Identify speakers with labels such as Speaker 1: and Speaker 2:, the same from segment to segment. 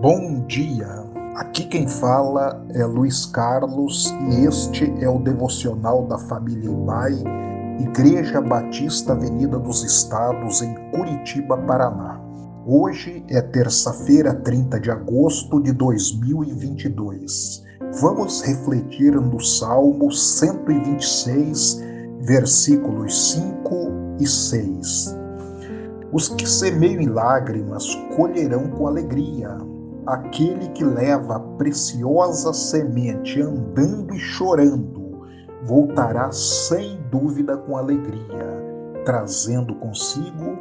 Speaker 1: Bom dia! Aqui quem fala é Luiz Carlos e este é o devocional da família Ibai, Igreja Batista Avenida dos Estados, em Curitiba, Paraná. Hoje é terça-feira, 30 de agosto de 2022. Vamos refletir no Salmo 126, versículos 5 e 6. Os que semeiam em lágrimas colherão com alegria aquele que leva a preciosa semente andando e chorando, voltará sem dúvida com alegria, trazendo consigo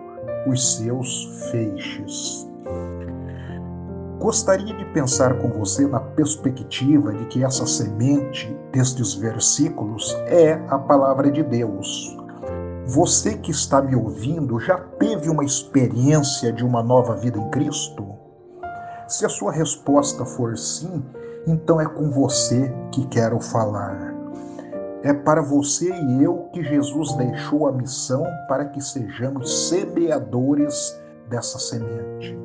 Speaker 1: os seus feixes. Gostaria de pensar com você na perspectiva de que essa semente destes versículos é a palavra de Deus. Você que está me ouvindo já teve uma experiência de uma nova vida em Cristo? Se a sua resposta for sim, então é com você que quero falar. É para você e eu que Jesus deixou a missão para que sejamos semeadores dessa semente.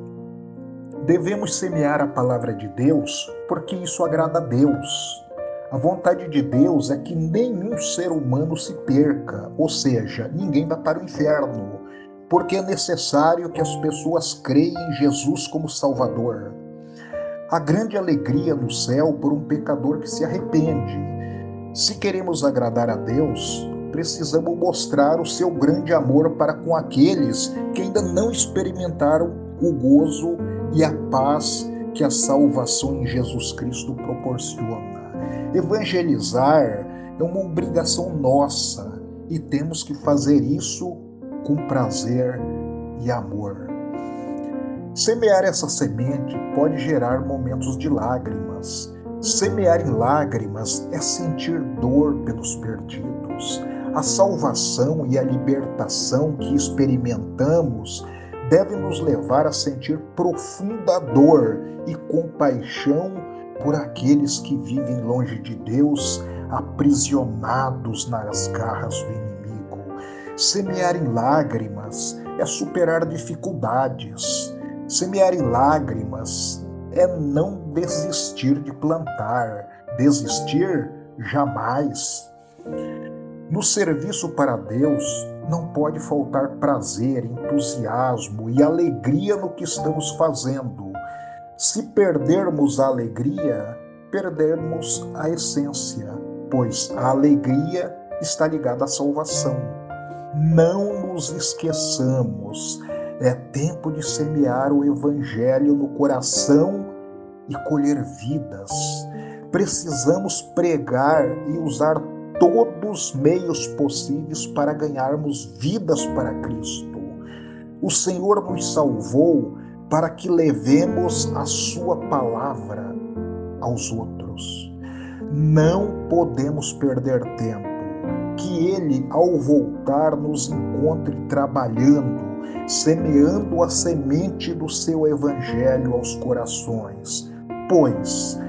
Speaker 1: Devemos semear a palavra de Deus porque isso agrada a Deus. A vontade de Deus é que nenhum ser humano se perca, ou seja, ninguém vá para o inferno porque é necessário que as pessoas creiam em Jesus como Salvador. A grande alegria no céu por um pecador que se arrepende. Se queremos agradar a Deus, precisamos mostrar o seu grande amor para com aqueles que ainda não experimentaram o gozo e a paz que a salvação em Jesus Cristo proporciona. Evangelizar é uma obrigação nossa e temos que fazer isso com prazer e amor. Semear essa semente pode gerar momentos de lágrimas. Semear em lágrimas é sentir dor pelos perdidos. A salvação e a libertação que experimentamos deve nos levar a sentir profunda dor e compaixão por aqueles que vivem longe de Deus, aprisionados nas garras do inimigo. Semear em lágrimas é superar dificuldades. Semear em lágrimas é não desistir de plantar. Desistir jamais. No serviço para Deus não pode faltar prazer, entusiasmo e alegria no que estamos fazendo. Se perdermos a alegria, perdermos a essência, pois a alegria está ligada à salvação. Não nos esqueçamos, é tempo de semear o Evangelho no coração e colher vidas. Precisamos pregar e usar todos os meios possíveis para ganharmos vidas para Cristo. O Senhor nos salvou para que levemos a Sua palavra aos outros. Não podemos perder tempo que Ele, ao voltar, nos encontre trabalhando, semeando a semente do seu Evangelho aos corações. Pois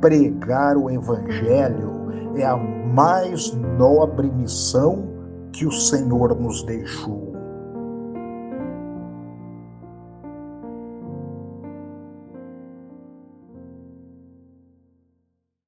Speaker 1: pregar o Evangelho é a mais nobre missão que o Senhor nos deixou.